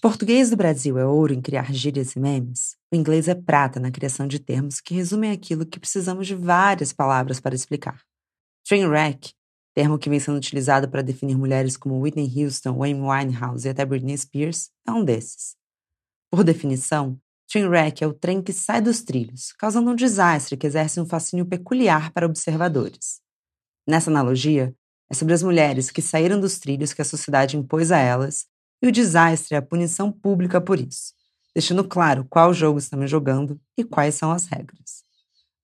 português do Brasil é ouro em criar gírias e memes, o inglês é prata na criação de termos que resumem aquilo que precisamos de várias palavras para explicar. Trainwreck, termo que vem sendo utilizado para definir mulheres como Whitney Houston, Wayne Winehouse e até Britney Spears, é um desses. Por definição, trainwreck é o trem que sai dos trilhos, causando um desastre que exerce um fascínio peculiar para observadores. Nessa analogia, é sobre as mulheres que saíram dos trilhos que a sociedade impôs a elas e o desastre é a punição pública por isso, deixando claro qual jogo estamos jogando e quais são as regras.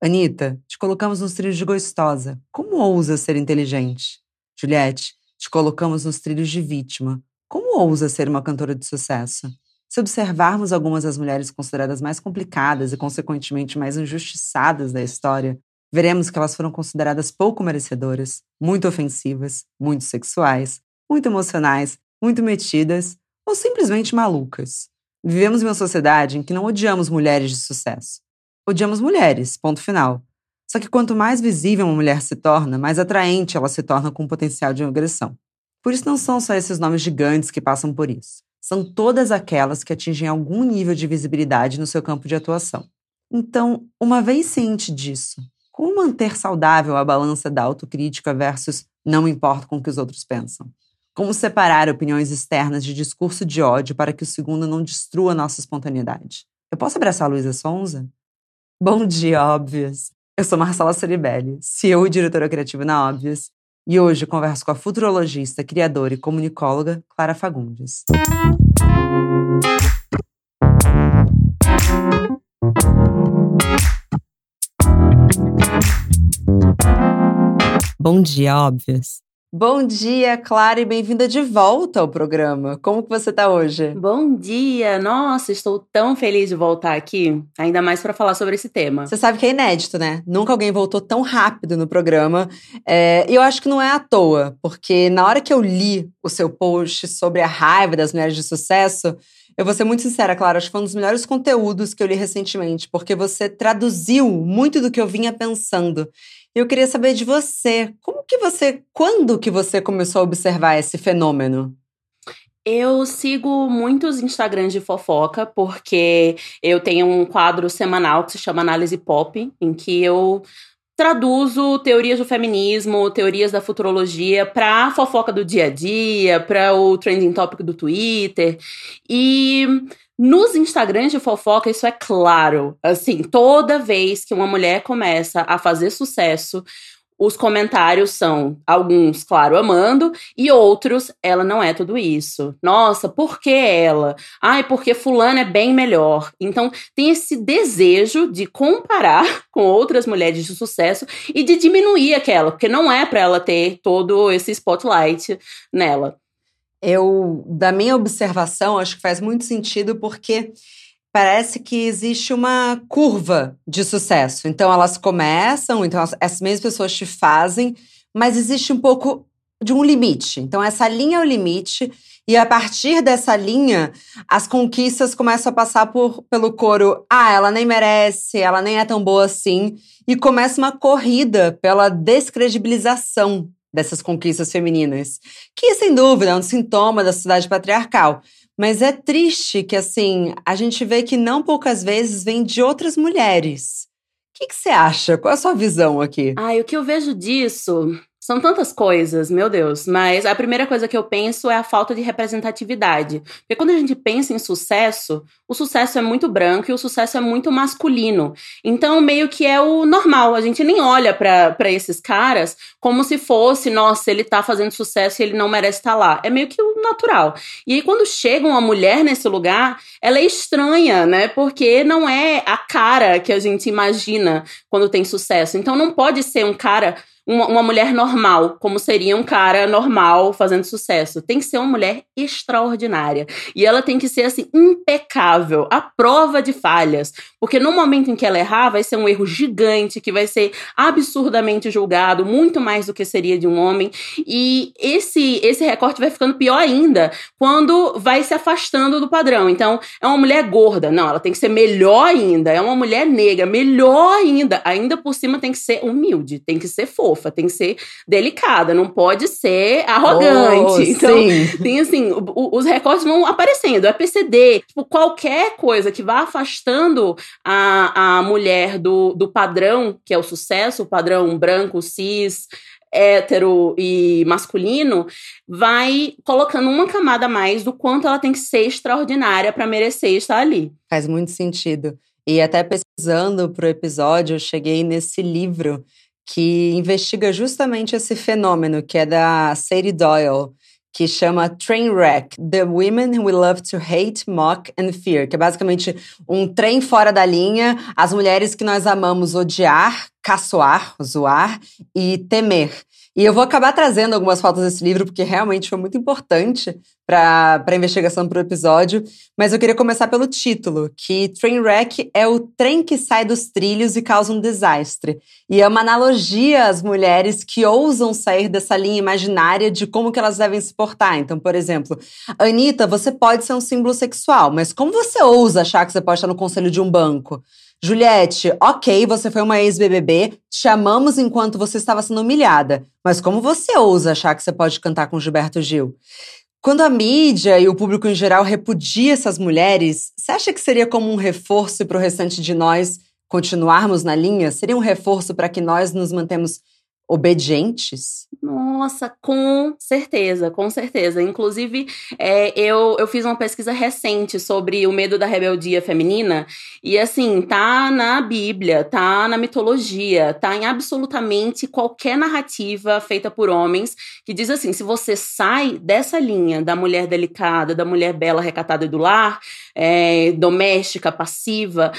Anitta, te colocamos nos trilhos de gostosa. Como ousa ser inteligente? Juliette, te colocamos nos trilhos de vítima. Como ousa ser uma cantora de sucesso? Se observarmos algumas das mulheres consideradas mais complicadas e, consequentemente, mais injustiçadas da história, veremos que elas foram consideradas pouco merecedoras, muito ofensivas, muito sexuais, muito emocionais muito metidas ou simplesmente malucas. Vivemos em uma sociedade em que não odiamos mulheres de sucesso. Odiamos mulheres, ponto final. Só que quanto mais visível uma mulher se torna, mais atraente ela se torna com o potencial de agressão. Por isso não são só esses nomes gigantes que passam por isso. São todas aquelas que atingem algum nível de visibilidade no seu campo de atuação. Então, uma vez ciente disso, como manter saudável a balança da autocrítica versus não importa com o que os outros pensam? Como separar opiniões externas de discurso de ódio para que o segundo não destrua nossa espontaneidade? Eu posso abraçar a Luísa Sonza? Bom dia, óbvias! Eu sou Marcela Soribelli, CEO e diretora criativa na Óbvias, e hoje converso com a futurologista, criadora e comunicóloga Clara Fagundes. Bom dia, óbvias! Bom dia, Clara, e bem-vinda de volta ao programa. Como que você está hoje? Bom dia! Nossa, estou tão feliz de voltar aqui, ainda mais para falar sobre esse tema. Você sabe que é inédito, né? Nunca alguém voltou tão rápido no programa. É, e eu acho que não é à toa, porque na hora que eu li o seu post sobre a raiva das mulheres de sucesso, eu vou ser muito sincera, Clara, acho que foi um dos melhores conteúdos que eu li recentemente, porque você traduziu muito do que eu vinha pensando. Eu queria saber de você, como que você, quando que você começou a observar esse fenômeno? Eu sigo muitos Instagrams de fofoca, porque eu tenho um quadro semanal que se chama Análise Pop, em que eu traduzo teorias do feminismo, teorias da futurologia para fofoca do dia a dia, para o trending topic do Twitter. E nos Instagrams de fofoca, isso é claro. Assim, toda vez que uma mulher começa a fazer sucesso, os comentários são alguns, claro, amando, e outros, ela não é tudo isso. Nossa, por que ela? Ai, porque fulano é bem melhor. Então, tem esse desejo de comparar com outras mulheres de sucesso e de diminuir aquela, porque não é para ela ter todo esse spotlight nela. Eu, da minha observação, acho que faz muito sentido porque parece que existe uma curva de sucesso. Então elas começam, então essas mesmas pessoas te fazem, mas existe um pouco de um limite. Então essa linha é o limite e a partir dessa linha, as conquistas começam a passar por, pelo coro. Ah, ela nem merece, ela nem é tão boa assim. E começa uma corrida pela descredibilização dessas conquistas femininas, que sem dúvida é um sintoma da sociedade patriarcal. Mas é triste que, assim, a gente vê que não poucas vezes vem de outras mulheres. O que, você acha? Qual é a sua visão aqui? Ai, o que eu vejo disso são tantas coisas, meu Deus. Mas a primeira coisa que eu penso é a falta de representatividade. Porque quando a gente pensa em sucesso, o sucesso é muito branco e o sucesso é muito masculino. Então, meio que é o normal. A gente nem olha para esses caras como se fosse, nossa, ele tá fazendo sucesso e ele não merece estar tá lá. É meio que o natural. E aí, quando chega uma mulher nesse lugar, ela é estranha, né? Porque não é a cara que a gente imagina quando tem sucesso. Então, não pode ser um cara uma, uma, mulher normal, como seria um cara normal fazendo sucesso. Tem que ser uma mulher extraordinária. E ela tem que ser, assim, impecável, a prova de falhas. Porque no momento em que ela errar, vai ser um erro gigante, que vai ser absurdamente julgado, muito mais do que seria de um homem. E esse, esse recorte vai ficando pior ainda quando vai se afastando do padrão. Então, é uma mulher gorda. Não, ela tem que ser melhor ainda. É uma mulher negra, melhor ainda. Ainda por cima tem que ser humilde, tem que ser fofa tem que ser delicada, não pode ser arrogante. Oh, então, sim. tem assim, os recortes vão aparecendo, é PCD, tipo, qualquer coisa que vá afastando a, a mulher do, do padrão, que é o sucesso, o padrão branco, cis, hétero e masculino, vai colocando uma camada a mais do quanto ela tem que ser extraordinária para merecer estar ali. Faz muito sentido. E até pesquisando para o episódio, eu cheguei nesse livro que investiga justamente esse fenômeno, que é da Sadie Doyle, que chama Trainwreck: The Women We Love to Hate, Mock and Fear, que é basicamente um trem fora da linha, as mulheres que nós amamos odiar, caçoar, zoar e temer. E eu vou acabar trazendo algumas fotos desse livro, porque realmente foi muito importante para a investigação para o episódio. Mas eu queria começar pelo título, que Trainwreck é o trem que sai dos trilhos e causa um desastre. E é uma analogia às mulheres que ousam sair dessa linha imaginária de como que elas devem se portar. Então, por exemplo, Anitta, você pode ser um símbolo sexual, mas como você ousa achar que você pode estar no conselho de um banco? Juliette, ok, você foi uma ex-BBB, te amamos enquanto você estava sendo humilhada, mas como você ousa achar que você pode cantar com Gilberto Gil? Quando a mídia e o público em geral repudia essas mulheres, você acha que seria como um reforço para o restante de nós continuarmos na linha? Seria um reforço para que nós nos mantemos obedientes? Nossa, com certeza, com certeza. Inclusive, é, eu, eu fiz uma pesquisa recente sobre o medo da rebeldia feminina, e assim, tá na Bíblia, tá na mitologia, tá em absolutamente qualquer narrativa feita por homens que diz assim: se você sai dessa linha da mulher delicada, da mulher bela, recatada do lar, é, doméstica, passiva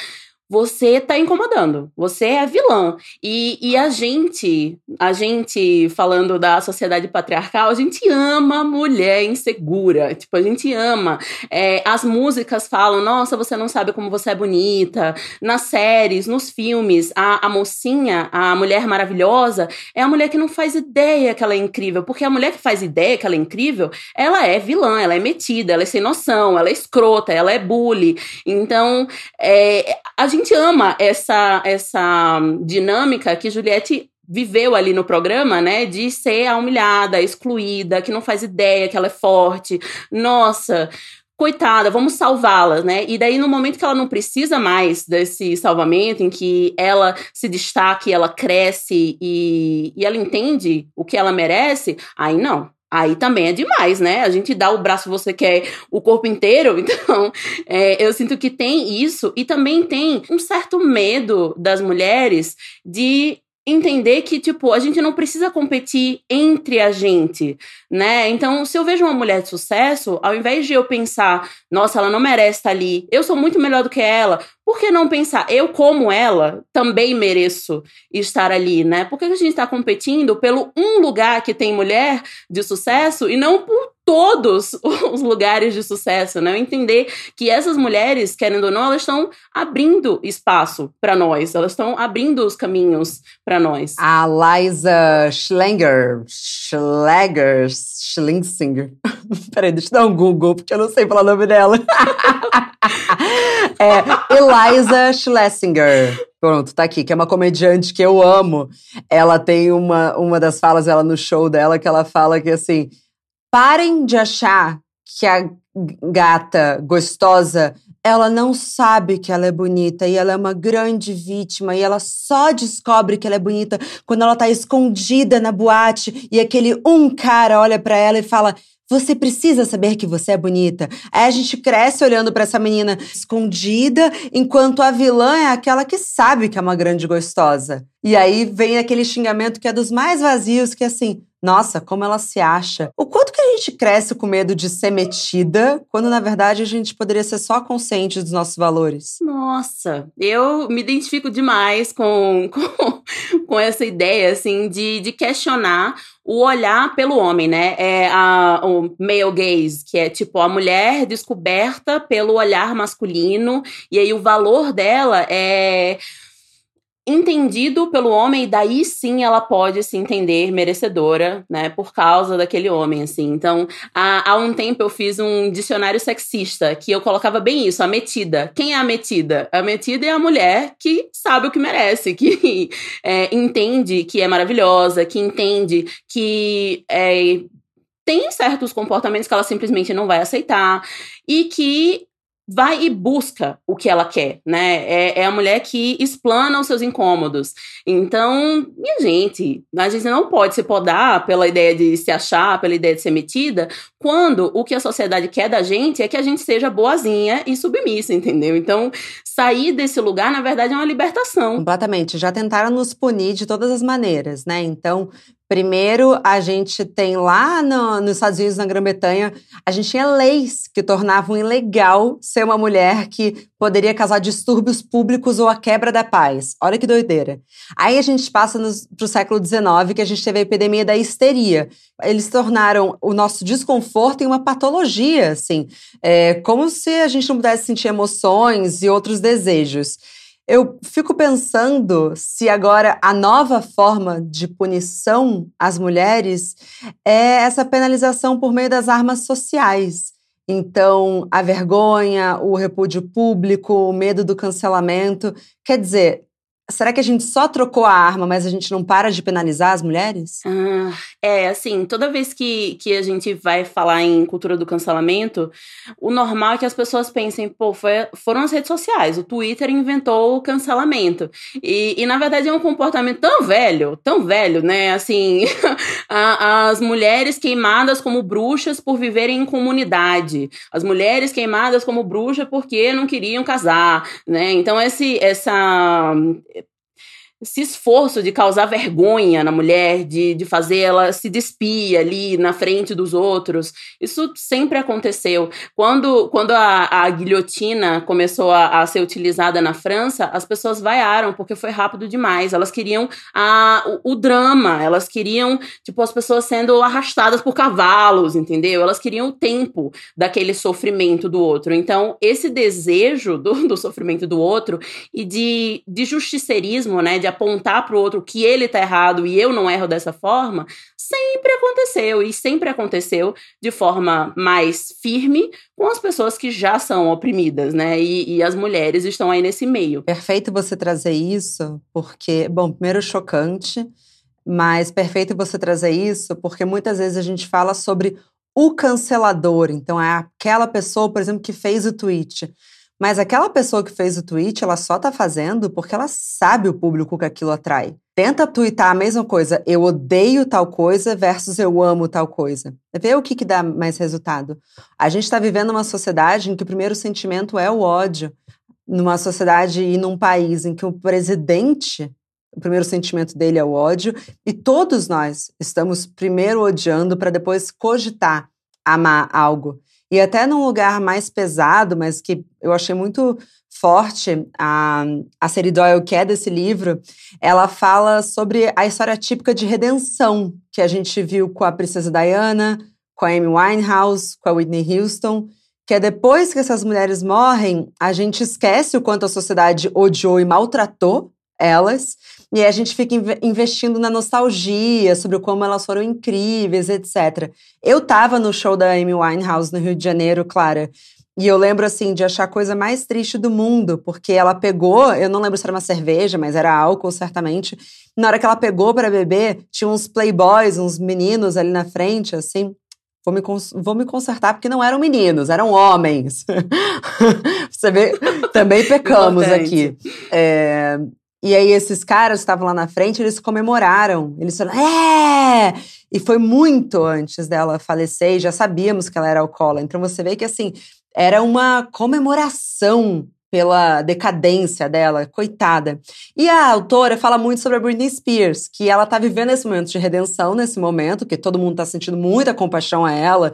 você tá incomodando, você é vilã. E, e a gente, a gente, falando da sociedade patriarcal, a gente ama mulher insegura. Tipo, a gente ama. É, as músicas falam, nossa, você não sabe como você é bonita. Nas séries, nos filmes, a, a mocinha, a mulher maravilhosa, é a mulher que não faz ideia que ela é incrível. Porque a mulher que faz ideia que ela é incrível, ela é vilã, ela é metida, ela é sem noção, ela é escrota, ela é bully. Então, é, a gente gente ama essa, essa dinâmica que Juliette viveu ali no programa, né, de ser a humilhada, a excluída, que não faz ideia que ela é forte. Nossa, coitada, vamos salvá-la, né? E daí, no momento que ela não precisa mais desse salvamento, em que ela se destaque, ela cresce e, e ela entende o que ela merece, aí não. Aí também é demais, né? A gente dá o braço, você quer o corpo inteiro. Então, é, eu sinto que tem isso. E também tem um certo medo das mulheres de entender que, tipo, a gente não precisa competir entre a gente, né? Então, se eu vejo uma mulher de sucesso, ao invés de eu pensar, nossa, ela não merece estar ali, eu sou muito melhor do que ela, por que não pensar, eu, como ela, também mereço estar ali, né? Por que a gente está competindo pelo um lugar que tem mulher de sucesso e não por todos os lugares de sucesso, né? Entender que essas mulheres, querendo ou não, elas estão abrindo espaço para nós, elas estão abrindo os caminhos para nós. A Liza Schlanger, Schlager, Schlesinger. Peraí, deixa eu dar um Google, porque eu não sei falar o nome dela. é Eliza Schlesinger. Pronto, tá aqui, que é uma comediante que eu amo. Ela tem uma, uma das falas ela no show dela que ela fala que assim Parem de achar que a gata gostosa ela não sabe que ela é bonita e ela é uma grande vítima e ela só descobre que ela é bonita quando ela tá escondida na boate e aquele um cara olha para ela e fala: você precisa saber que você é bonita. Aí a gente cresce olhando para essa menina escondida, enquanto a vilã é aquela que sabe que é uma grande gostosa. E aí vem aquele xingamento que é dos mais vazios, que é assim: nossa, como ela se acha. O quanto que a gente cresce com medo de ser metida, quando na verdade a gente poderia ser só consciente dos nossos valores? Nossa, eu me identifico demais com, com, com essa ideia, assim, de, de questionar o olhar pelo homem, né? É a, o male gaze, que é tipo a mulher descoberta pelo olhar masculino, e aí o valor dela é entendido pelo homem, e daí sim ela pode se entender merecedora, né, por causa daquele homem, assim. Então, há, há um tempo eu fiz um dicionário sexista, que eu colocava bem isso, a metida. Quem é a metida? A metida é a mulher que sabe o que merece, que é, entende que é maravilhosa, que entende que é, tem certos comportamentos que ela simplesmente não vai aceitar e que vai e busca o que ela quer, né? É, é, a mulher que explana os seus incômodos. Então, minha gente, a gente não pode se podar pela ideia de se achar, pela ideia de ser metida, quando o que a sociedade quer da gente é que a gente seja boazinha e submissa, entendeu? Então, sair desse lugar, na verdade, é uma libertação. Completamente. Já tentaram nos punir de todas as maneiras, né? Então, Primeiro, a gente tem lá no, nos Estados Unidos, na Grã-Bretanha, a gente tinha leis que tornavam ilegal ser uma mulher que poderia causar distúrbios públicos ou a quebra da paz. Olha que doideira. Aí a gente passa para o século XIX, que a gente teve a epidemia da histeria. Eles tornaram o nosso desconforto em uma patologia, assim, é, como se a gente não pudesse sentir emoções e outros desejos. Eu fico pensando se agora a nova forma de punição às mulheres é essa penalização por meio das armas sociais. Então, a vergonha, o repúdio público, o medo do cancelamento. Quer dizer, Será que a gente só trocou a arma, mas a gente não para de penalizar as mulheres? Ah, é, assim, toda vez que, que a gente vai falar em cultura do cancelamento, o normal é que as pessoas pensem, pô, foi, foram as redes sociais, o Twitter inventou o cancelamento. E, e na verdade é um comportamento tão velho, tão velho, né? Assim, as mulheres queimadas como bruxas por viverem em comunidade, as mulheres queimadas como bruxas porque não queriam casar, né? Então, esse, essa esse esforço de causar vergonha na mulher, de, de fazer ela se despir ali na frente dos outros, isso sempre aconteceu. Quando, quando a, a guilhotina começou a, a, ser utilizada na França, as pessoas vaiaram porque foi rápido demais. Elas queriam a, o, o drama, elas queriam, tipo, as pessoas sendo arrastadas por cavalos, entendeu? Elas queriam o tempo daquele sofrimento do outro. Então, esse desejo do, do sofrimento do outro e de, de justiceirismo, né? De de apontar para o outro que ele está errado e eu não erro dessa forma, sempre aconteceu e sempre aconteceu de forma mais firme com as pessoas que já são oprimidas, né? E, e as mulheres estão aí nesse meio. Perfeito você trazer isso, porque, bom, primeiro chocante, mas perfeito você trazer isso, porque muitas vezes a gente fala sobre o cancelador, então é aquela pessoa, por exemplo, que fez o tweet. Mas aquela pessoa que fez o tweet, ela só tá fazendo porque ela sabe o público que aquilo atrai. Tenta twittar a mesma coisa, eu odeio tal coisa versus eu amo tal coisa. Vê o que, que dá mais resultado. A gente está vivendo uma sociedade em que o primeiro sentimento é o ódio. Numa sociedade e num país em que o presidente, o primeiro sentimento dele é o ódio, e todos nós estamos primeiro odiando para depois cogitar amar algo. E até num lugar mais pesado, mas que eu achei muito forte, a, a série Doyle, que é desse livro, ela fala sobre a história típica de redenção que a gente viu com a Princesa Diana, com a Amy Winehouse, com a Whitney Houston, que é depois que essas mulheres morrem, a gente esquece o quanto a sociedade odiou e maltratou elas, e a gente fica investindo na nostalgia sobre como elas foram incríveis, etc. Eu tava no show da Amy Winehouse no Rio de Janeiro, Clara, e eu lembro, assim, de achar a coisa mais triste do mundo, porque ela pegou, eu não lembro se era uma cerveja, mas era álcool, certamente. Na hora que ela pegou para beber, tinha uns playboys, uns meninos ali na frente, assim. Vou me, vou me consertar, porque não eram meninos, eram homens. Você vê, também pecamos aqui. É, e aí esses caras estavam lá na frente, eles comemoraram. Eles falaram, é! E foi muito antes dela falecer, e já sabíamos que ela era alcoólatra. Então você vê que assim, era uma comemoração pela decadência dela, coitada. E a autora fala muito sobre a Britney Spears, que ela tá vivendo esse momento de redenção nesse momento, que todo mundo tá sentindo muita compaixão a ela,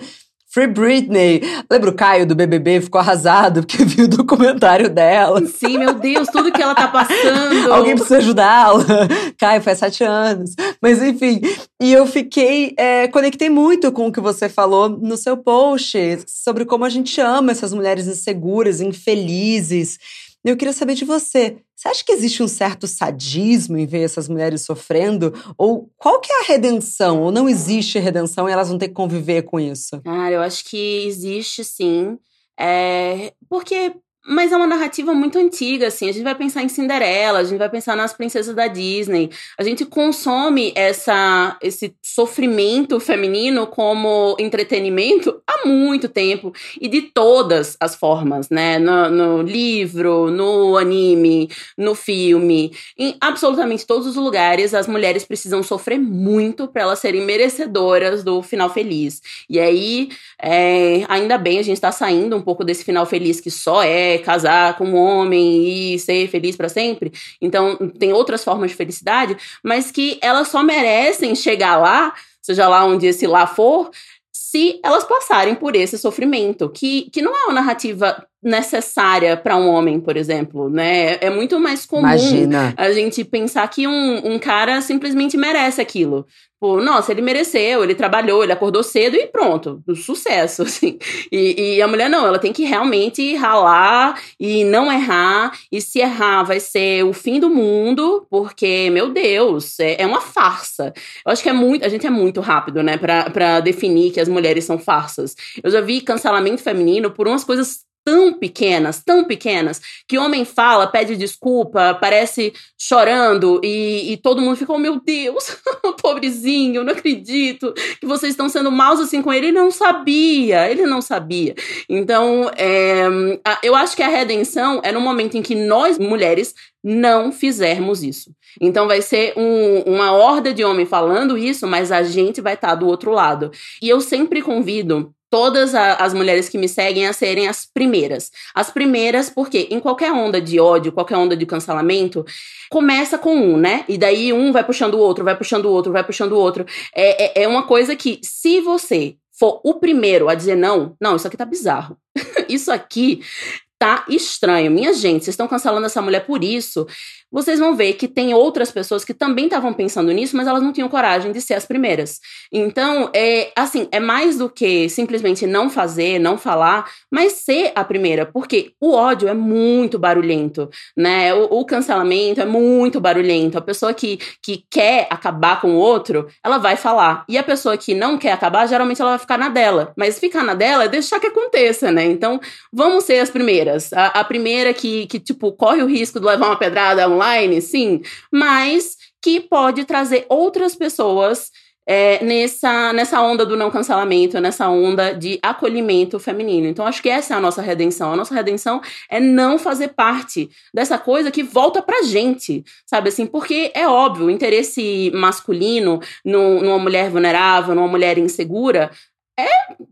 Free Britney. Lembra o Caio do BBB? Ficou arrasado porque viu o documentário dela. Sim, meu Deus, tudo que ela tá passando. Alguém precisa ajudá-la. Caio, faz sete anos. Mas enfim, e eu fiquei, é, conectei muito com o que você falou no seu post sobre como a gente ama essas mulheres inseguras, infelizes. Eu queria saber de você. Você acha que existe um certo sadismo em ver essas mulheres sofrendo? Ou qual que é a redenção? Ou não existe redenção e elas vão ter que conviver com isso? Cara, eu acho que existe sim. É, porque mas é uma narrativa muito antiga, assim. A gente vai pensar em Cinderela, a gente vai pensar nas princesas da Disney. A gente consome essa, esse sofrimento feminino como entretenimento há muito tempo e de todas as formas, né? No, no livro, no anime, no filme, em absolutamente todos os lugares, as mulheres precisam sofrer muito para elas serem merecedoras do final feliz. E aí, é, ainda bem, a gente está saindo um pouco desse final feliz que só é casar com um homem e ser feliz para sempre. Então, tem outras formas de felicidade, mas que elas só merecem chegar lá, seja lá onde esse lá for, se elas passarem por esse sofrimento, que, que não é uma narrativa necessária para um homem, por exemplo, né? É muito mais comum Imagina. a gente pensar que um, um cara simplesmente merece aquilo. Pô, nossa, ele mereceu, ele trabalhou, ele acordou cedo e pronto, sucesso, assim. E, e, a mulher não, ela tem que realmente ralar e não errar. E se errar, vai ser o fim do mundo, porque, meu Deus, é, é uma farsa. Eu acho que é muito, a gente é muito rápido, né, pra definir que as mulheres são farsas. Eu já vi cancelamento feminino por umas coisas tão pequenas, tão pequenas, que o homem fala, pede desculpa, parece chorando e, e todo mundo fica, oh meu Deus, pobrezinho, não acredito que vocês estão sendo maus assim com ele. Ele não sabia, ele não sabia. Então, é, eu acho que a redenção é no momento em que nós, mulheres, não fizermos isso. Então vai ser um, uma horda de homem falando isso, mas a gente vai estar tá do outro lado. E eu sempre convido todas a, as mulheres que me seguem a serem as primeiras. As primeiras, porque em qualquer onda de ódio, qualquer onda de cancelamento, começa com um, né? E daí um vai puxando o outro, vai puxando o outro, vai puxando o outro. É, é, é uma coisa que, se você for o primeiro a dizer não, não, isso aqui tá bizarro. isso aqui tá estranho. Minha gente, vocês estão cancelando essa mulher por isso vocês vão ver que tem outras pessoas que também estavam pensando nisso, mas elas não tinham coragem de ser as primeiras. Então, é assim, é mais do que simplesmente não fazer, não falar, mas ser a primeira, porque o ódio é muito barulhento, né? O, o cancelamento é muito barulhento. A pessoa que, que quer acabar com o outro, ela vai falar. E a pessoa que não quer acabar, geralmente ela vai ficar na dela. Mas ficar na dela é deixar que aconteça, né? Então, vamos ser as primeiras. A, a primeira que, que, tipo, corre o risco de levar uma pedrada online, sim, mas que pode trazer outras pessoas é, nessa, nessa onda do não cancelamento, nessa onda de acolhimento feminino. Então, acho que essa é a nossa redenção. A nossa redenção é não fazer parte dessa coisa que volta pra gente, sabe assim? Porque é óbvio, o interesse masculino numa mulher vulnerável, numa mulher insegura, é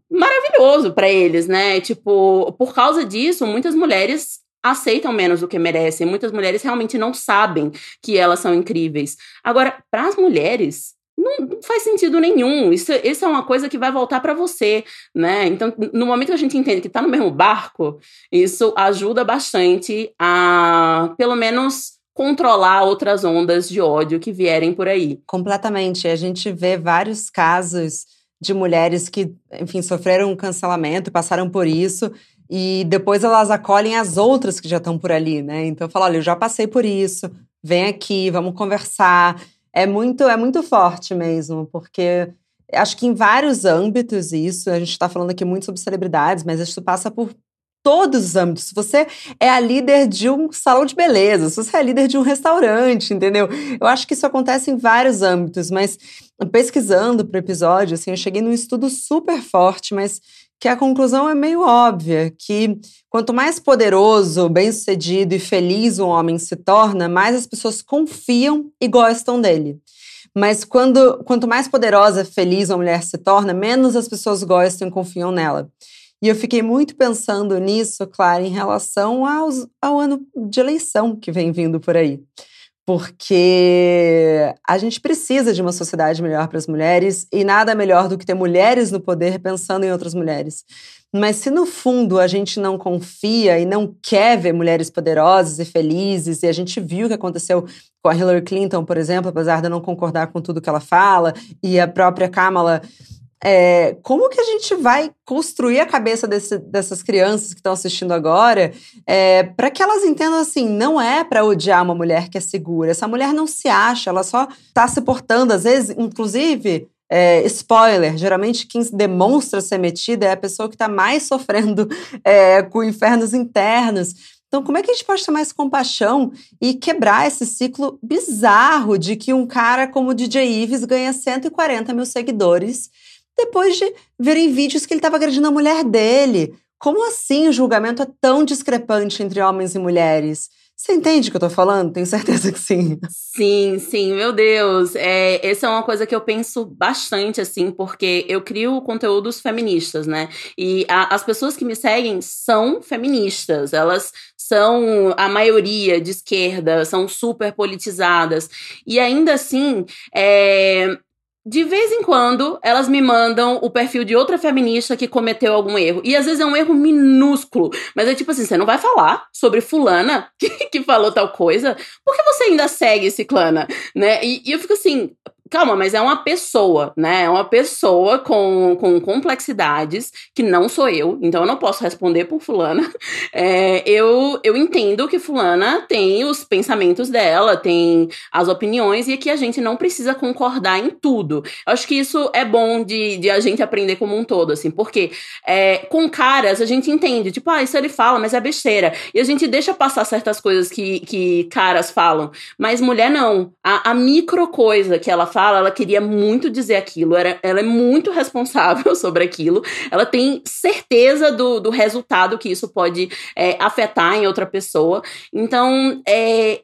maravilhoso para eles, né? Tipo, por causa disso, muitas mulheres aceitam menos do que merecem. Muitas mulheres realmente não sabem que elas são incríveis. Agora, para as mulheres, não, faz sentido nenhum. Isso, isso é uma coisa que vai voltar para você, né? Então, no momento que a gente entende que está no mesmo barco, isso ajuda bastante a, pelo menos, controlar outras ondas de ódio que vierem por aí. Completamente. A gente vê vários casos de mulheres que, enfim, sofreram um cancelamento, passaram por isso e depois elas acolhem as outras que já estão por ali, né? Então fala, olha, eu já passei por isso, vem aqui, vamos conversar. É muito, é muito forte mesmo, porque acho que em vários âmbitos isso, a gente está falando aqui muito sobre celebridades, mas isso passa por todos os âmbitos. Se você é a líder de um salão de beleza, se você é a líder de um restaurante, entendeu? Eu acho que isso acontece em vários âmbitos, mas pesquisando para o episódio, assim, eu cheguei num estudo super forte, mas que a conclusão é meio óbvia, que quanto mais poderoso, bem-sucedido e feliz um homem se torna, mais as pessoas confiam e gostam dele. Mas quando, quanto mais poderosa, feliz uma mulher se torna, menos as pessoas gostam e confiam nela. E eu fiquei muito pensando nisso, claro, em relação aos, ao ano de eleição que vem vindo por aí porque a gente precisa de uma sociedade melhor para as mulheres e nada melhor do que ter mulheres no poder pensando em outras mulheres. Mas se no fundo a gente não confia e não quer ver mulheres poderosas e felizes, e a gente viu o que aconteceu com a Hillary Clinton, por exemplo, apesar de eu não concordar com tudo que ela fala, e a própria Kamala é, como que a gente vai construir a cabeça desse, dessas crianças que estão assistindo agora é, para que elas entendam assim, não é para odiar uma mulher que é segura. Essa mulher não se acha, ela só está se portando, às vezes, inclusive. É, spoiler, geralmente quem demonstra ser metida é a pessoa que está mais sofrendo é, com infernos internos. Então, como é que a gente pode ter mais compaixão e quebrar esse ciclo bizarro de que um cara como o DJ Ives ganha 140 mil seguidores depois de verem vídeos que ele estava agredindo a mulher dele. Como assim o julgamento é tão discrepante entre homens e mulheres? Você entende o que eu tô falando? Tenho certeza que sim. Sim, sim, meu Deus. É, essa é uma coisa que eu penso bastante, assim, porque eu crio conteúdos feministas, né? E a, as pessoas que me seguem são feministas. Elas são a maioria de esquerda, são super politizadas. E ainda assim, é, de vez em quando, elas me mandam o perfil de outra feminista que cometeu algum erro. E às vezes é um erro minúsculo. Mas é tipo assim: você não vai falar sobre fulana que, que falou tal coisa? Por que você ainda segue esse clana? Né? E, e eu fico assim: Calma, mas é uma pessoa, né? É uma pessoa com, com complexidades que não sou eu, então eu não posso responder por Fulana. É, eu, eu entendo que Fulana tem os pensamentos dela, tem as opiniões, e que a gente não precisa concordar em tudo. Eu acho que isso é bom de, de a gente aprender como um todo, assim, porque é, com caras a gente entende, tipo, ah, isso ele fala, mas é besteira. E a gente deixa passar certas coisas que, que caras falam, mas mulher não. A, a micro coisa que ela fala fala, ela queria muito dizer aquilo, era, ela é muito responsável sobre aquilo, ela tem certeza do, do resultado que isso pode é, afetar em outra pessoa. Então, é,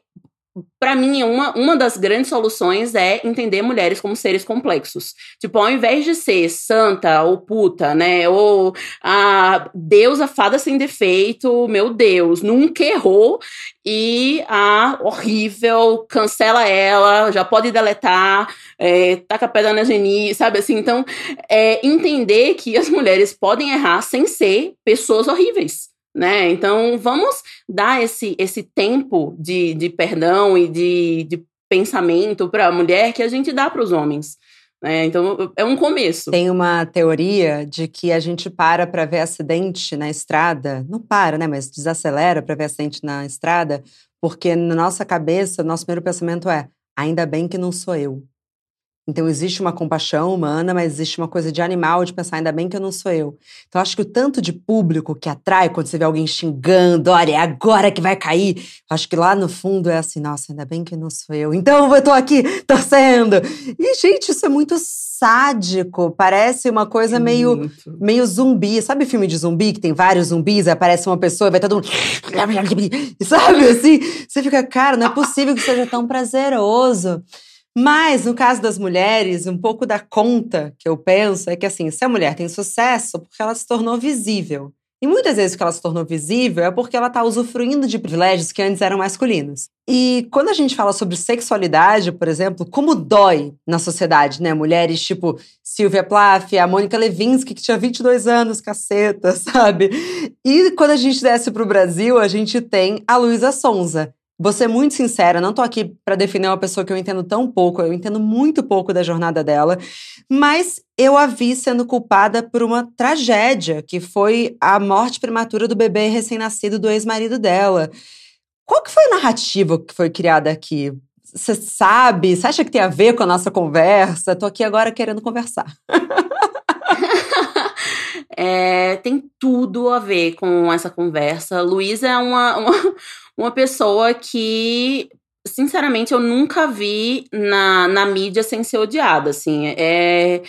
para mim, uma, uma das grandes soluções é entender mulheres como seres complexos. Tipo, ao invés de ser santa ou puta, né? Ou a deusa fada sem defeito, meu Deus, nunca errou e a horrível, cancela ela, já pode deletar, é, taca pedra na geni, sabe assim? Então, é, entender que as mulheres podem errar sem ser pessoas horríveis né? Então vamos dar esse, esse tempo de, de perdão e de, de pensamento para a mulher que a gente dá para os homens. Né? Então é um começo. Tem uma teoria de que a gente para para ver acidente na estrada, não para, né? Mas desacelera para ver acidente na estrada, porque na nossa cabeça, nosso primeiro pensamento é: ainda bem que não sou eu. Então existe uma compaixão humana, mas existe uma coisa de animal de pensar, ainda bem que eu não sou eu. Então acho que o tanto de público que atrai quando você vê alguém xingando, olha, é agora que vai cair. Acho que lá no fundo é assim, nossa, ainda bem que não sou eu. Então eu tô aqui torcendo. E gente, isso é muito sádico, parece uma coisa meio meio zumbi. Sabe filme de zumbi que tem vários zumbis, aparece uma pessoa e vai todo mundo sabe assim? Você fica, cara, não é possível que seja tão prazeroso. Mas, no caso das mulheres, um pouco da conta que eu penso é que, assim, se a mulher tem sucesso, porque ela se tornou visível. E muitas vezes que ela se tornou visível é porque ela está usufruindo de privilégios que antes eram masculinos. E quando a gente fala sobre sexualidade, por exemplo, como dói na sociedade, né? Mulheres tipo Sylvia Plath, a Mônica Levinsky, que tinha 22 anos, caceta, sabe? E quando a gente desce para o Brasil, a gente tem a Luísa Sonza, Vou ser muito sincera, não tô aqui para definir uma pessoa que eu entendo tão pouco, eu entendo muito pouco da jornada dela, mas eu a vi sendo culpada por uma tragédia, que foi a morte prematura do bebê recém-nascido do ex-marido dela. Qual que foi a narrativa que foi criada aqui? Você sabe? Você acha que tem a ver com a nossa conversa? Tô aqui agora querendo conversar. é, tem tudo a ver com essa conversa. Luísa é uma, uma uma pessoa que sinceramente, eu nunca vi na, na mídia sem ser odiada, assim. É,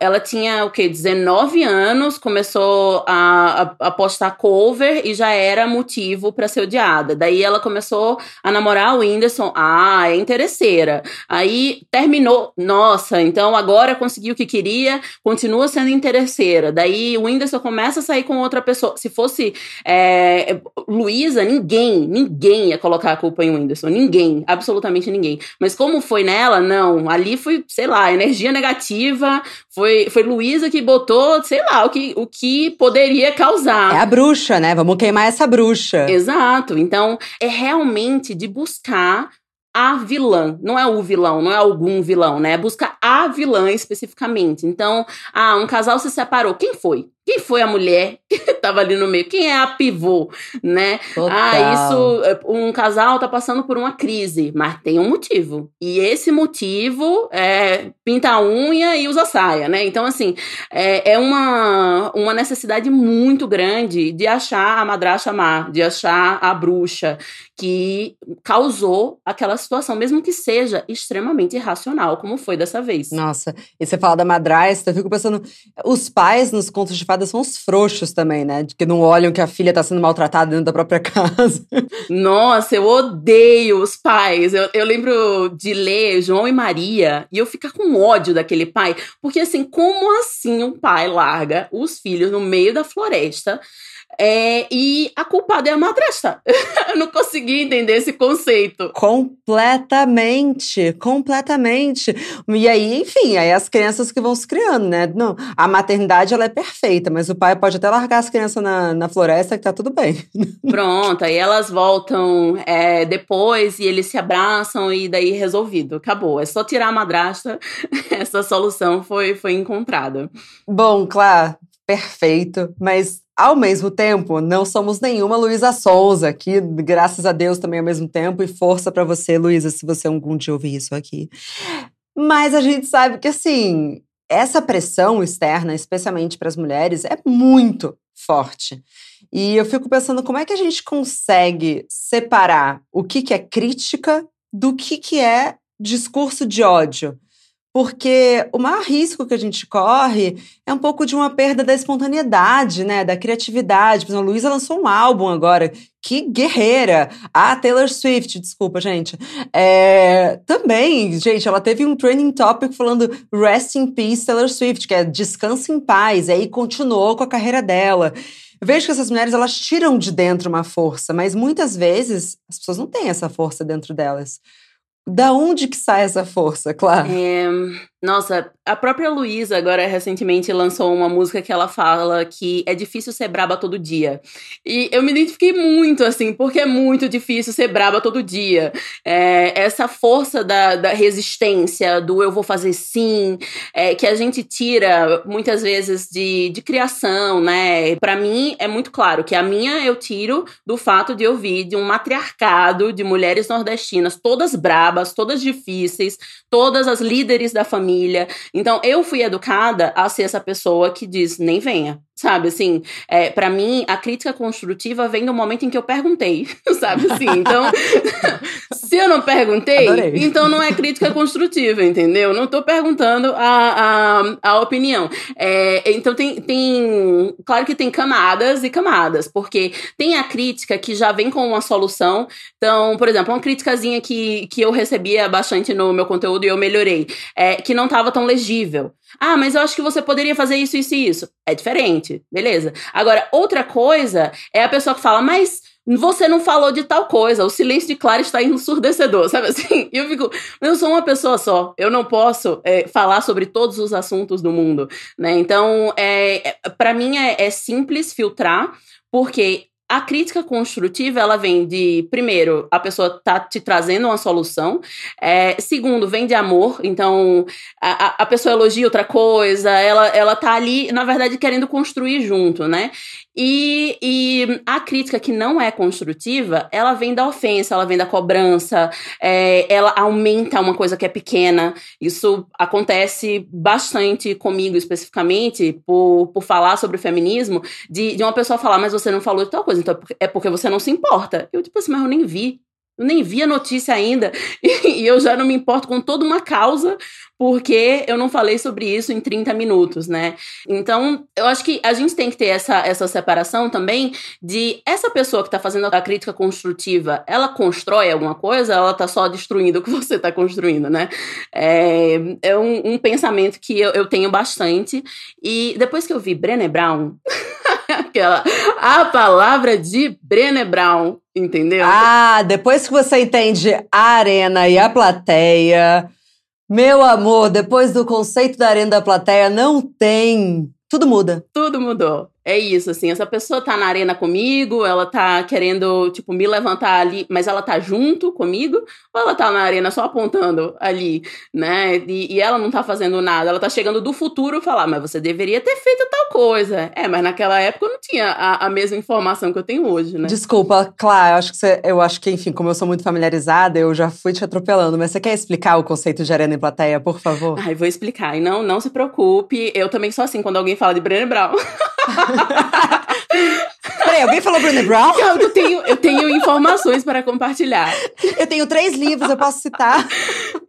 ela tinha o que 19 anos, começou a, a, a, postar cover e já era motivo para ser odiada. Daí ela começou a namorar o Whindersson. Ah, é interesseira. Aí terminou. Nossa, então agora conseguiu o que queria, continua sendo interesseira. Daí o Whindersson começa a sair com outra pessoa. Se fosse é, Luísa, ninguém, ninguém ia colocar a culpa em Whindersson. Ninguém, absolutamente ninguém. Mas como foi nela, não. Ali foi, sei lá, energia negativa foi, foi Luísa que botou, sei lá, o que, o que poderia causar. É a bruxa, né? Vamos queimar essa bruxa. Exato. Então, é realmente de buscar a vilã, não é o vilão, não é algum vilão, né? Busca a vilã especificamente. Então, ah, um casal se separou. Quem foi? Quem foi a mulher que estava ali no meio? Quem é a pivô, né? Total. Ah, isso, um casal tá passando por uma crise, mas tem um motivo. E esse motivo é pinta a unha e usa saia, né? Então, assim, é, é uma, uma necessidade muito grande de achar a madrasta má, de achar a bruxa que causou aquela situação, mesmo que seja extremamente irracional, como foi dessa vez. Nossa, e você fala da madrasta, eu fico pensando, os pais nos contos de fadas são os frouxos também, né? De que não olham que a filha tá sendo maltratada dentro da própria casa. Nossa, eu odeio os pais. Eu, eu lembro de ler João e Maria e eu ficar com ódio daquele pai, porque assim, como assim um pai larga os filhos no meio da floresta? É, e a culpada é a madrasta. eu não consegui entender esse conceito. Completamente, completamente. E aí, enfim, aí as crianças que vão se criando, né? Não, a maternidade ela é perfeita, mas o pai pode até largar as crianças na, na floresta que tá tudo bem. Pronto, aí elas voltam é, depois e eles se abraçam e daí resolvido, acabou. É só tirar a madrasta, essa solução foi, foi encontrada. Bom, claro, perfeito, mas ao mesmo tempo, não somos nenhuma Luísa Souza aqui, graças a Deus também ao mesmo tempo, e força para você, Luísa, se você algum dia ouvir isso aqui. Mas a gente sabe que, assim, essa pressão externa, especialmente para as mulheres, é muito forte. E eu fico pensando como é que a gente consegue separar o que, que é crítica do que, que é discurso de ódio. Porque o maior risco que a gente corre é um pouco de uma perda da espontaneidade, né? Da criatividade. Por exemplo, a Luísa lançou um álbum agora. Que guerreira! A Taylor Swift, desculpa, gente. É, também, gente, ela teve um training topic falando Rest in Peace Taylor Swift, que é descansa em paz. E aí continuou com a carreira dela. Eu vejo que essas mulheres, elas tiram de dentro uma força, mas muitas vezes as pessoas não têm essa força dentro delas. Da onde que sai essa força, claro? É, nossa, a própria Luísa agora recentemente lançou uma música que ela fala que é difícil ser braba todo dia. E eu me identifiquei muito, assim, porque é muito difícil ser braba todo dia. É, essa força da, da, resistência, do eu vou fazer sim, é, que a gente tira muitas vezes de, de criação, né? Para mim é muito claro que a minha eu tiro do fato de eu vir de um matriarcado de mulheres nordestinas, todas brabas, todas difíceis, todas as líderes da família família. Então, eu fui educada a ser essa pessoa que diz, nem venha. Sabe, assim, é, para mim, a crítica construtiva vem do momento em que eu perguntei, sabe, assim, então, se eu não perguntei, Adorei. então não é crítica construtiva, entendeu? Não tô perguntando a, a, a opinião. É, então, tem, tem, claro que tem camadas e camadas, porque tem a crítica que já vem com uma solução, então, por exemplo, uma criticazinha que, que eu recebia bastante no meu conteúdo e eu melhorei, é, que não tava tão legível. Ah, mas eu acho que você poderia fazer isso, isso e isso. É diferente, beleza. Agora, outra coisa é a pessoa que fala, mas você não falou de tal coisa, o silêncio de Clara está ensurdecedor, sabe assim? E eu fico, eu sou uma pessoa só, eu não posso é, falar sobre todos os assuntos do mundo, né? Então, é, é para mim é, é simples filtrar, porque a crítica construtiva, ela vem de, primeiro, a pessoa tá te trazendo uma solução. É, segundo, vem de amor. Então, a, a pessoa elogia outra coisa, ela, ela tá ali, na verdade, querendo construir junto, né? E, e, a crítica que não é construtiva, ela vem da ofensa, ela vem da cobrança, é, ela aumenta uma coisa que é pequena. Isso acontece bastante comigo, especificamente, por, por falar sobre o feminismo, de, de uma pessoa falar, mas você não falou de tal coisa, então é porque você não se importa. Eu, tipo assim, mas eu nem vi. Eu nem vi a notícia ainda e, e eu já não me importo com toda uma causa porque eu não falei sobre isso em 30 minutos, né? Então, eu acho que a gente tem que ter essa, essa separação também de essa pessoa que está fazendo a crítica construtiva, ela constrói alguma coisa, ela está só destruindo o que você está construindo, né? É, é um, um, pensamento que eu, eu tenho bastante. E depois que eu vi Brené Brown. aquela a palavra de Brené Brown, entendeu? Ah, depois que você entende a arena e a plateia, meu amor, depois do conceito da arena da plateia, não tem. Tudo muda. Tudo mudou. É isso, assim, essa pessoa tá na arena comigo, ela tá querendo, tipo, me levantar ali, mas ela tá junto comigo, ou ela tá na arena só apontando ali, né? E, e ela não tá fazendo nada, ela tá chegando do futuro falar, mas você deveria ter feito tal coisa. É, mas naquela época eu não tinha a, a mesma informação que eu tenho hoje, né? Desculpa, claro, eu acho que você, eu acho que, enfim, como eu sou muito familiarizada, eu já fui te atropelando, mas você quer explicar o conceito de arena e plateia, por favor? Ai, vou explicar. E não, não se preocupe, eu também sou assim quando alguém fala de Brené Brown. Peraí, alguém falou Brené Brown? Eu tenho, eu tenho informações para compartilhar. Eu tenho três livros, eu posso citar.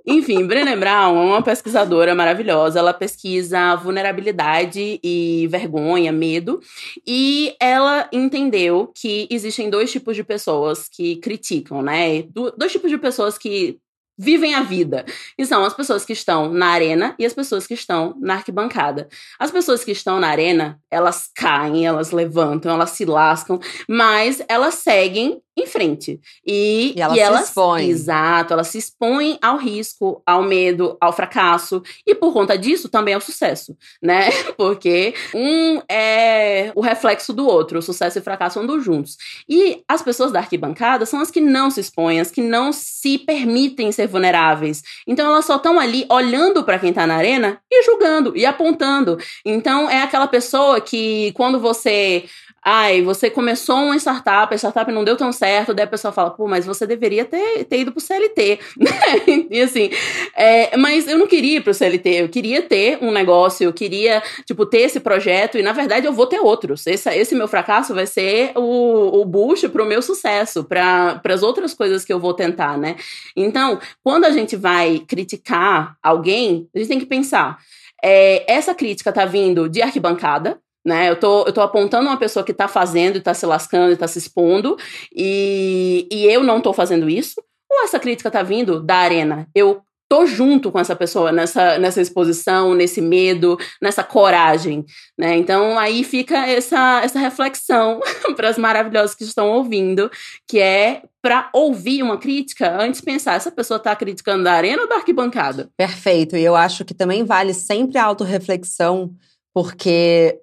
Enfim, Brené Brown é uma pesquisadora maravilhosa. Ela pesquisa vulnerabilidade e vergonha, medo. E ela entendeu que existem dois tipos de pessoas que criticam, né? Dois tipos de pessoas que vivem a vida. E são as pessoas que estão na arena e as pessoas que estão na arquibancada. As pessoas que estão na arena, elas caem, elas levantam, elas se lascam, mas elas seguem em frente. E, e elas, e elas se expõem. Exato, elas se expõem ao risco, ao medo, ao fracasso. E por conta disso, também ao sucesso, né? Porque um é o reflexo do outro. O sucesso e o fracasso andam juntos. E as pessoas da arquibancada são as que não se expõem, as que não se permitem ser vulneráveis. Então elas só estão ali olhando para quem tá na arena e julgando e apontando. Então é aquela pessoa que quando você ai, você começou uma startup, a startup não deu tão certo, daí a pessoa fala, pô, mas você deveria ter, ter ido pro CLT? E assim, é, mas eu não queria ir pro CLT, eu queria ter um negócio, eu queria, tipo, ter esse projeto, e na verdade eu vou ter outros. Esse, esse meu fracasso vai ser o, o boost pro meu sucesso, para as outras coisas que eu vou tentar, né? Então, quando a gente vai criticar alguém, a gente tem que pensar, é, essa crítica tá vindo de arquibancada, né? Eu tô, eu tô apontando uma pessoa que tá fazendo, tá se lascando, e tá se expondo, e, e eu não tô fazendo isso, ou essa crítica tá vindo da arena? Eu tô junto com essa pessoa nessa, nessa exposição, nesse medo, nessa coragem, né? Então aí fica essa, essa reflexão para as maravilhosas que estão ouvindo, que é para ouvir uma crítica antes pensar essa pessoa está criticando da arena ou da arquibancada. Perfeito. E eu acho que também vale sempre a autorreflexão, porque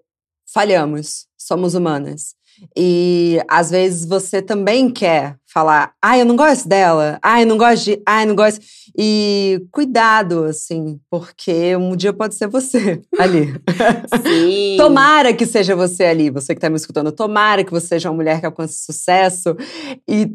falhamos, somos humanas. E às vezes você também quer falar, ai, eu não gosto dela, ai, eu não gosto de, ai, eu não gosto. E cuidado, assim, porque um dia pode ser você ali. Sim. tomara que seja você ali, você que está me escutando, tomara que você seja uma mulher que alcance sucesso e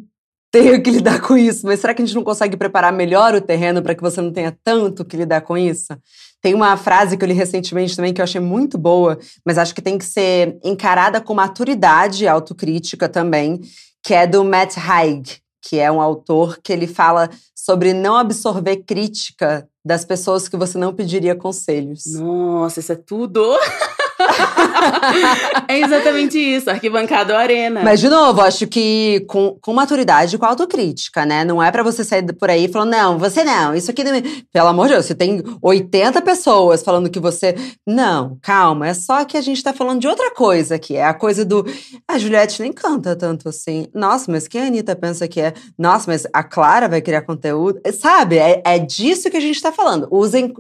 tenha que lidar com isso. Mas será que a gente não consegue preparar melhor o terreno para que você não tenha tanto que lidar com isso? Tem uma frase que eu li recentemente também que eu achei muito boa, mas acho que tem que ser encarada com maturidade e autocrítica também, que é do Matt Haig, que é um autor que ele fala sobre não absorver crítica das pessoas que você não pediria conselhos. Nossa, isso é tudo! é exatamente isso, arquibancado arena. Mas, de novo, acho que com, com maturidade e com autocrítica, né? Não é para você sair por aí falando, não, você não, isso aqui não. É Pelo amor de Deus, você tem 80 pessoas falando que você. Não, calma, é só que a gente tá falando de outra coisa aqui. É a coisa do. A Juliette nem canta tanto assim. Nossa, mas quem a Anitta pensa que é? Nossa, mas a Clara vai criar conteúdo. Sabe? É, é disso que a gente tá falando. Usem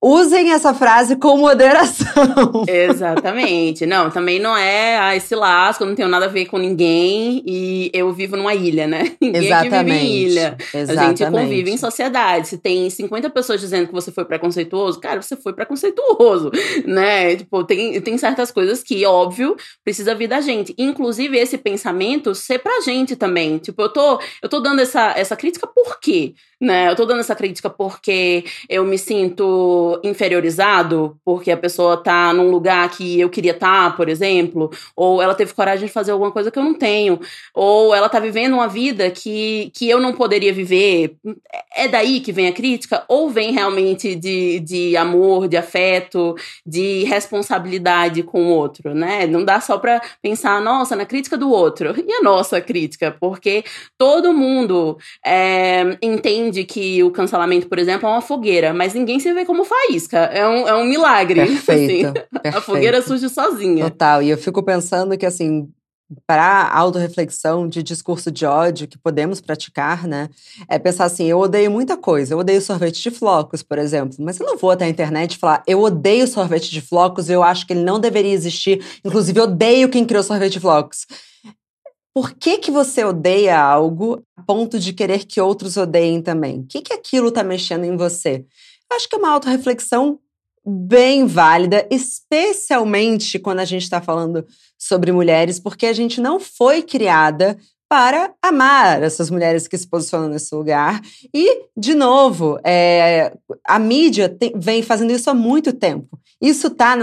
Usem essa frase com moderação. Exatamente. Não, também não é ah, esse lasco, não tenho nada a ver com ninguém e eu vivo numa ilha, né? Ninguém Exatamente. vive em ilha. Exatamente. A gente convive em sociedade. Se tem 50 pessoas dizendo que você foi preconceituoso, cara, você foi preconceituoso, né? Tipo, tem, tem certas coisas que, óbvio, precisa vir da gente. Inclusive, esse pensamento ser pra gente também. Tipo, eu tô, eu tô dando essa, essa crítica por quê? Né? Eu tô dando essa crítica porque eu me sinto inferiorizado, porque a pessoa tá num lugar que eu queria estar, tá, por exemplo, ou ela teve coragem de fazer alguma coisa que eu não tenho, ou ela tá vivendo uma vida que, que eu não poderia viver. É daí que vem a crítica? Ou vem realmente de, de amor, de afeto, de responsabilidade com o outro, né? Não dá só pra pensar, nossa, na crítica do outro. E a nossa crítica? Porque todo mundo é, entende entende que o cancelamento, por exemplo, é uma fogueira, mas ninguém se vê como faísca. É um, é um milagre. Perfeito, assim. perfeito. A fogueira surge sozinha. Total. E eu fico pensando que, assim, para autorreflexão de discurso de ódio que podemos praticar, né? É pensar assim, eu odeio muita coisa. Eu odeio sorvete de flocos, por exemplo. Mas eu não vou até a internet falar, eu odeio sorvete de flocos, eu acho que ele não deveria existir. Inclusive, eu odeio quem criou sorvete de flocos. Por que, que você odeia algo a ponto de querer que outros odeiem também? O que, que aquilo está mexendo em você? Acho que é uma autorreflexão bem válida, especialmente quando a gente está falando sobre mulheres, porque a gente não foi criada para amar essas mulheres que se posicionam nesse lugar. E, de novo, é, a mídia tem, vem fazendo isso há muito tempo. Isso está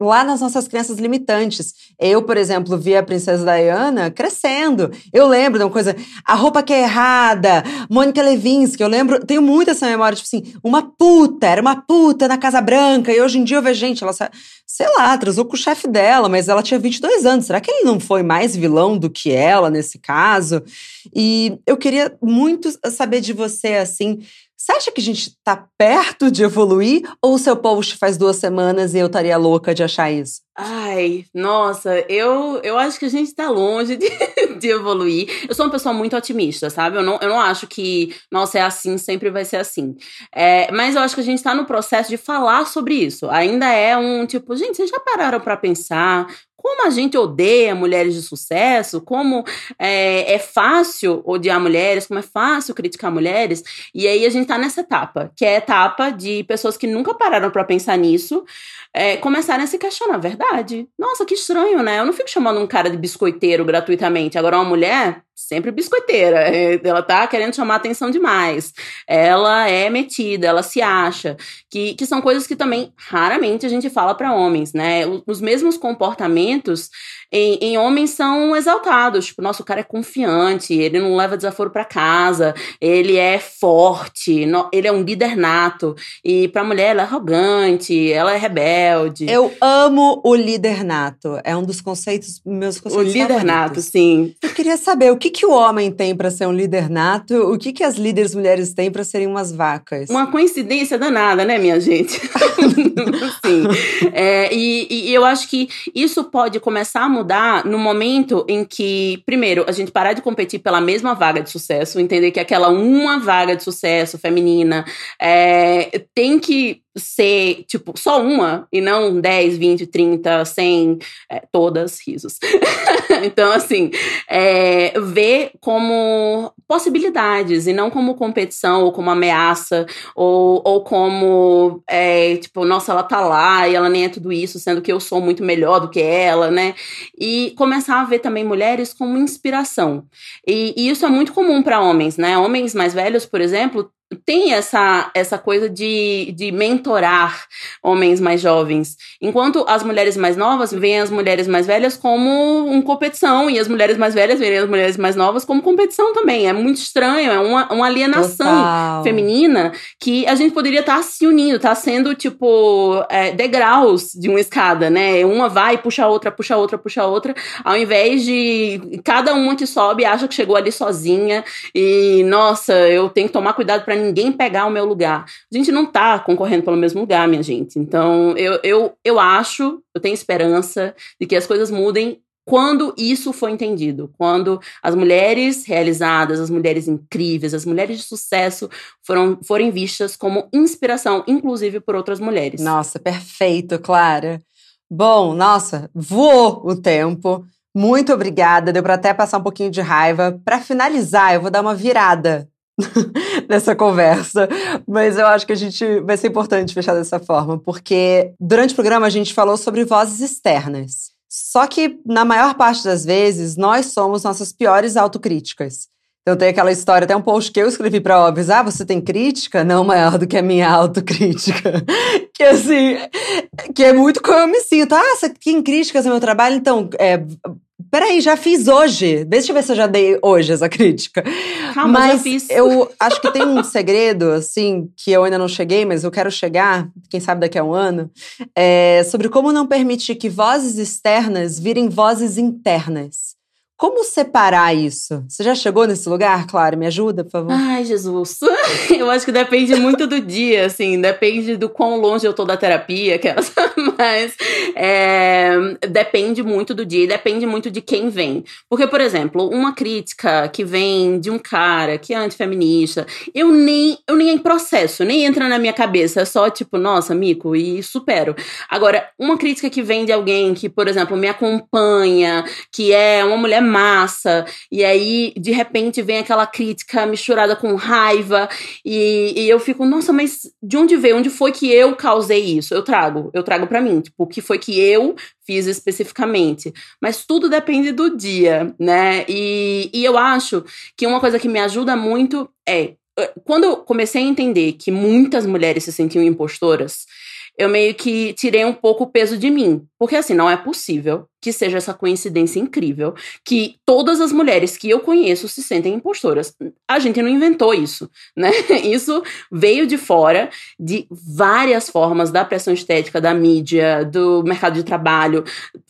lá nas nossas crenças limitantes. Eu, por exemplo, vi a Princesa Diana crescendo. Eu lembro de uma coisa, a roupa que é errada, Mônica Levinsky, eu lembro, tenho muito essa memória, tipo assim, uma puta, era uma puta na Casa Branca, e hoje em dia eu vejo, gente, ela, sei lá, transou com o chefe dela, mas ela tinha 22 anos. Será que ele não foi mais vilão do que ela nesse caso? E eu queria muito saber de você, assim, você acha que a gente está perto de evoluir ou o seu post faz duas semanas e eu estaria louca de achar isso? Ai, nossa, eu, eu acho que a gente está longe de, de evoluir. Eu sou uma pessoa muito otimista, sabe? Eu não, eu não acho que, nossa, é assim, sempre vai ser assim. É, mas eu acho que a gente está no processo de falar sobre isso. Ainda é um tipo, gente, vocês já pararam para pensar como a gente odeia mulheres de sucesso, como é, é, fácil odiar mulheres, como é fácil criticar mulheres. E aí a gente tá nessa etapa, que é a etapa de pessoas que nunca pararam para pensar nisso, é, começarem a se questionar, verdade. Nossa, que estranho, né? Eu não fico chamando um cara de biscoiteiro gratuitamente. Agora, uma mulher, sempre biscoiteira. Ela tá querendo chamar atenção demais. Ela é metida, ela se acha. Que, que são coisas que também raramente a gente fala para homens, né? Os mesmos comportamentos em, em, homens são exaltados. Tipo, nosso cara é confiante, ele não leva desaforo para casa, ele é forte, no, ele é um líder nato. E pra mulher, ela é arrogante, ela é rebelde. Eu amo o líder nato. É um dos conceitos, meus conceitos O líder nato, sim. Eu queria saber o que, que o homem tem para ser um líder nato, o que, que as líderes mulheres têm para serem umas vacas. Uma coincidência danada, né, minha gente? sim. É, e, e eu acho que isso pode começar a mudar no momento em que, primeiro, a gente parar de competir pela mesma vaga de sucesso, entender que aquela uma vaga de sucesso feminina é, tem que ser, tipo, só uma e não 10, 20, 30, 100, é, todas risos. então, assim, é, ver como possibilidades e não como competição ou como ameaça ou, ou como, é, tipo, nossa, ela tá lá e ela nem é tudo isso, sendo que eu sou muito melhor do que ela, né? E começar a ver também mulheres como inspiração. E, e isso é muito comum para homens, né? Homens mais velhos, por exemplo, tem essa, essa coisa de, de mentorar homens mais jovens. Enquanto as mulheres mais novas veem as mulheres mais velhas como uma competição, e as mulheres mais velhas veem as mulheres mais novas como competição também. É muito estranho, é uma, uma alienação Total. feminina que a gente poderia estar tá se unindo, tá sendo tipo é, degraus de uma escada, né? Uma vai, puxa a outra, puxa a outra, puxa a outra, ao invés de cada uma que sobe acha que chegou ali sozinha e, nossa, eu tenho que tomar cuidado para ninguém pegar o meu lugar. A gente não está concorrendo pelo mesmo lugar, minha gente. Então, eu, eu, eu acho, eu tenho esperança de que as coisas mudem quando isso foi entendido, quando as mulheres realizadas, as mulheres incríveis, as mulheres de sucesso foram, foram vistas como inspiração, inclusive por outras mulheres. Nossa, perfeito, Clara. Bom, nossa, voou o tempo. Muito obrigada. Deu para até passar um pouquinho de raiva. Para finalizar, eu vou dar uma virada nessa conversa, mas eu acho que a gente vai ser importante fechar dessa forma, porque durante o programa a gente falou sobre vozes externas. Só que, na maior parte das vezes, nós somos nossas piores autocríticas. Então tem aquela história, até um post que eu escrevi para Óbvios, ah, você tem crítica? Não maior do que a minha autocrítica. que assim, que é muito como eu me sinto. Ah, você tem críticas no meu trabalho? Então, é, Peraí, já fiz hoje. Deixa eu ver se eu já dei hoje essa crítica. Calma, mas já fiz. eu acho que tem um segredo, assim, que eu ainda não cheguei, mas eu quero chegar, quem sabe daqui a um ano, é sobre como não permitir que vozes externas virem vozes internas. Como separar isso? Você já chegou nesse lugar, Claro? Me ajuda, por favor. Ai, Jesus. Eu acho que depende muito do dia, assim, depende do quão longe eu tô da terapia, que mas é, depende muito do dia e depende muito de quem vem. Porque, por exemplo, uma crítica que vem de um cara que é antifeminista, eu nem, eu nem em processo, nem entra na minha cabeça, é só tipo, nossa, mico, e supero. Agora, uma crítica que vem de alguém que, por exemplo, me acompanha, que é uma mulher massa, e aí de repente vem aquela crítica misturada com raiva, e, e, eu fico, nossa, mas de onde veio? Onde foi que eu causei isso? Eu trago, eu trago para mim, tipo, o que foi que eu fiz especificamente. Mas tudo depende do dia, né? E, e eu acho que uma coisa que me ajuda muito é eh, quando eu comecei a entender que muitas mulheres se sentiam impostoras, eu meio que tirei um pouco o peso de mim. Porque assim, não é possível que seja essa coincidência incrível que todas as mulheres que eu conheço se sentem impostoras. A gente não inventou isso, né? Isso veio de fora de várias formas da pressão estética, da mídia, do mercado de trabalho,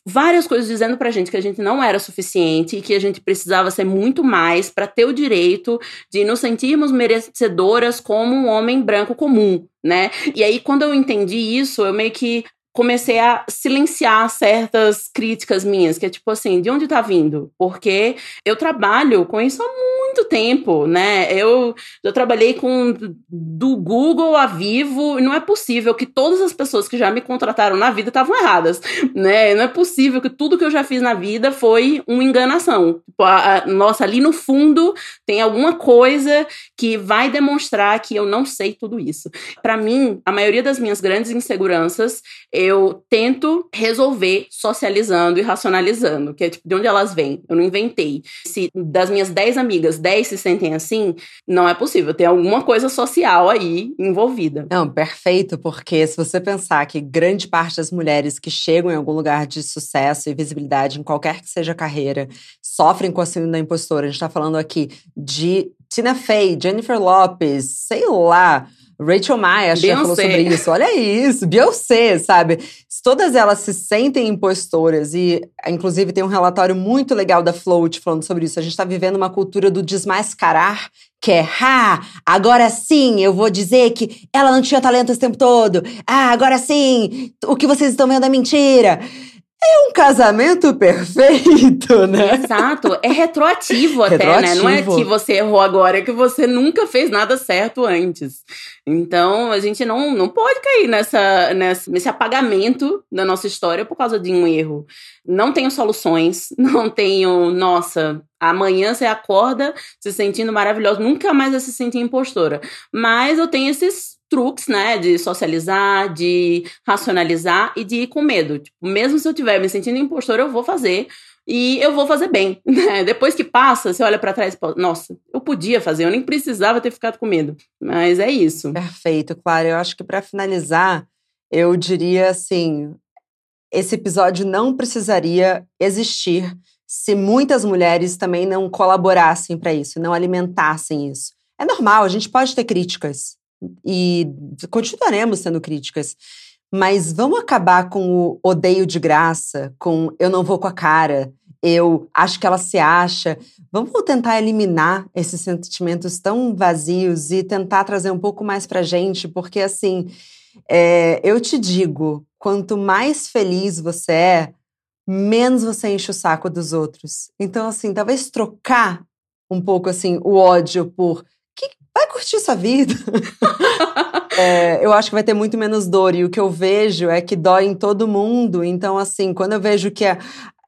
várias coisas dizendo pra gente que a gente não era suficiente e que a gente precisava ser muito mais para ter o direito de nos sentirmos merecedoras como um homem branco comum, né? E aí, quando eu entendi isso, eu meio que comecei a silenciar certas críticas minhas, que é tipo assim, de onde tá vindo? Porque eu trabalho com isso há muito tempo, né? Eu, eu trabalhei com do Google a Vivo, e não é possível que todas as pessoas que já me contrataram na vida estavam erradas, né? Não é possível que tudo que eu já fiz na vida foi uma enganação. Tipo, nossa, ali no fundo tem alguma coisa que vai demonstrar que eu não sei tudo isso. Para mim, a maioria das minhas grandes inseguranças, eu tento resolver socializando e racionalizando, que é tipo de onde elas vêm. Eu não inventei. Se das minhas 10 amigas, 10 se sentem assim, não é possível. Tem alguma coisa social aí envolvida. Não, perfeito, porque se você pensar que grande parte das mulheres que chegam em algum lugar de sucesso e visibilidade, em qualquer que seja a carreira, sofrem com a síndrome da impostora. A gente tá falando aqui de Tina Fey, Jennifer Lopez, sei lá Rachel Maia acho que já falou sobre isso. Olha isso, Beyoncé, sabe? Todas elas se sentem impostoras e, inclusive, tem um relatório muito legal da Float falando sobre isso. A gente está vivendo uma cultura do desmascarar, que é, ah, agora sim, eu vou dizer que ela não tinha talento esse tempo todo. Ah, agora sim, o que vocês estão vendo é mentira. É um casamento perfeito, né? Exato. É retroativo até, retroativo. né? Não é que você errou agora, é que você nunca fez nada certo antes. Então, a gente não, não pode cair nessa, nessa, nesse apagamento da nossa história por causa de um erro. Não tenho soluções, não tenho, nossa, amanhã você acorda se sentindo maravilhosa, nunca mais vai se sentir impostora. Mas eu tenho esses truques, né, de socializar, de racionalizar e de ir com medo. Tipo, mesmo se eu estiver me sentindo impostora, eu vou fazer e eu vou fazer bem. Né? Depois que passa, você olha para trás e fala, nossa, eu podia fazer, eu nem precisava ter ficado com medo. Mas é isso. Perfeito, claro. Eu acho que para finalizar, eu diria assim, esse episódio não precisaria existir se muitas mulheres também não colaborassem para isso, não alimentassem isso. É normal, a gente pode ter críticas e continuaremos sendo críticas. Mas vamos acabar com o odeio de graça, com eu não vou com a cara, eu acho que ela se acha. Vamos tentar eliminar esses sentimentos tão vazios e tentar trazer um pouco mais pra gente, porque assim, é, eu te digo, quanto mais feliz você é, menos você enche o saco dos outros. Então, assim, talvez trocar um pouco assim o ódio por vai curtir sua vida. é, eu acho que vai ter muito menos dor. E o que eu vejo é que dói em todo mundo. Então, assim, quando eu vejo que a,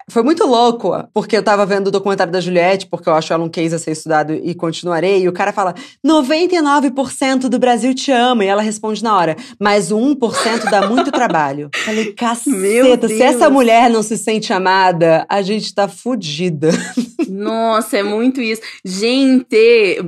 foi muito louco, porque eu tava vendo o documentário da Juliette, porque eu acho ela um case a ser estudado e continuarei, e o cara fala: 99% do Brasil te ama, e ela responde na hora, mas o 1% dá muito trabalho. Falei, caceta, se essa mulher não se sente amada, a gente tá fudida. Nossa, é muito isso. Gente,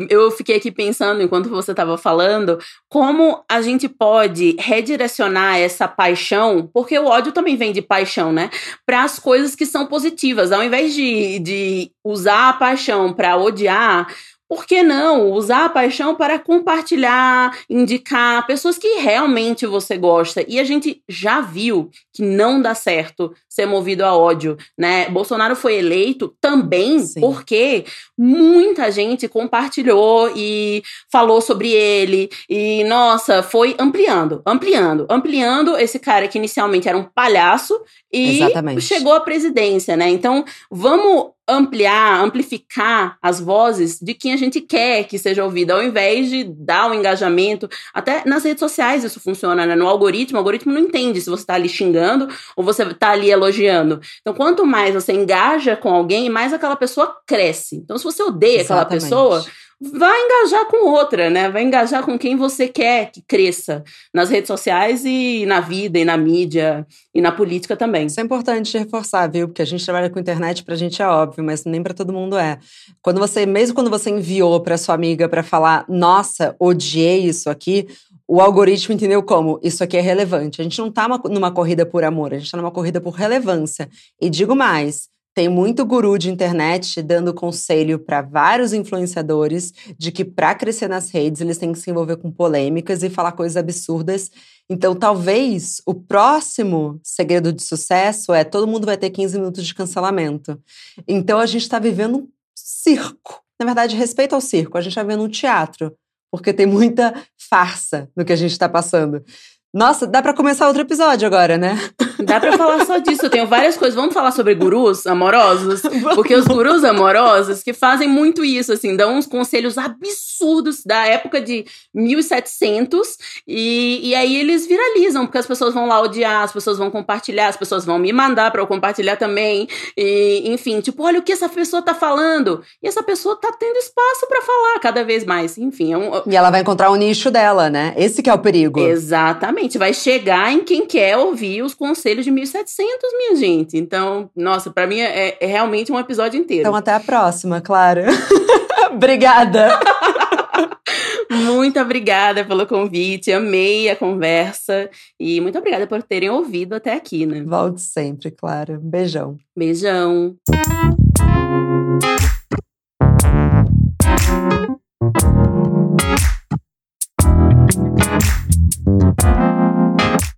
eu fiquei aqui pensando enquanto você tava falando, como a gente pode redirecionar essa paixão, porque o ódio também vem de paixão, né? Para as coisas que são positivas. Ao invés de, de usar a paixão para odiar, por que não usar a paixão para compartilhar, indicar pessoas que realmente você gosta? E a gente já viu que não dá certo ser movido a ódio, né? Bolsonaro foi eleito também Sim. porque muita gente compartilhou e falou sobre ele e nossa, foi ampliando, ampliando, ampliando esse cara que inicialmente era um palhaço e Exatamente. chegou à presidência, né? Então, vamos ampliar, amplificar as vozes de quem a gente quer que seja ouvida, ao invés de dar o um engajamento. Até nas redes sociais isso funciona, né? No algoritmo, o algoritmo não entende se você está ali xingando ou você está ali elogiando. Então, quanto mais você engaja com alguém, mais aquela pessoa cresce. Então, se você odeia Exatamente. aquela pessoa, vai engajar com outra, né? Vai engajar com quem você quer que cresça nas redes sociais e na vida e na mídia e na política também. Isso é importante reforçar, viu? Porque a gente trabalha com internet, pra gente é óbvio, mas nem para todo mundo é. Quando você, mesmo quando você enviou para sua amiga para falar, nossa, odiei isso aqui, o algoritmo entendeu como isso aqui é relevante. A gente não tá numa corrida por amor, a gente tá numa corrida por relevância. E digo mais, tem muito guru de internet dando conselho para vários influenciadores de que para crescer nas redes eles têm que se envolver com polêmicas e falar coisas absurdas. Então, talvez o próximo segredo de sucesso é todo mundo vai ter 15 minutos de cancelamento. Então, a gente está vivendo um circo. Na verdade, respeito ao circo, a gente está vivendo um teatro, porque tem muita farsa no que a gente está passando. Nossa, dá para começar outro episódio agora, né? Dá para falar só disso. Eu tenho várias coisas. Vamos falar sobre gurus amorosos? Porque os gurus amorosos que fazem muito isso, assim, dão uns conselhos absurdos da época de 1700 e, e aí eles viralizam, porque as pessoas vão lá odiar, as pessoas vão compartilhar, as pessoas vão me mandar para eu compartilhar também. E, enfim, tipo, olha o que essa pessoa tá falando. E essa pessoa tá tendo espaço para falar cada vez mais. Enfim, é um... E ela vai encontrar o nicho dela, né? Esse que é o perigo. Exatamente, vai chegar em quem quer ouvir os conselhos de 1700, minha gente. Então, nossa, para mim é, é, realmente um episódio inteiro. Então, até a próxima, claro. obrigada. muito obrigada pelo convite, amei a conversa e muito obrigada por terem ouvido até aqui, né? Volte sempre, claro. Beijão. Beijão.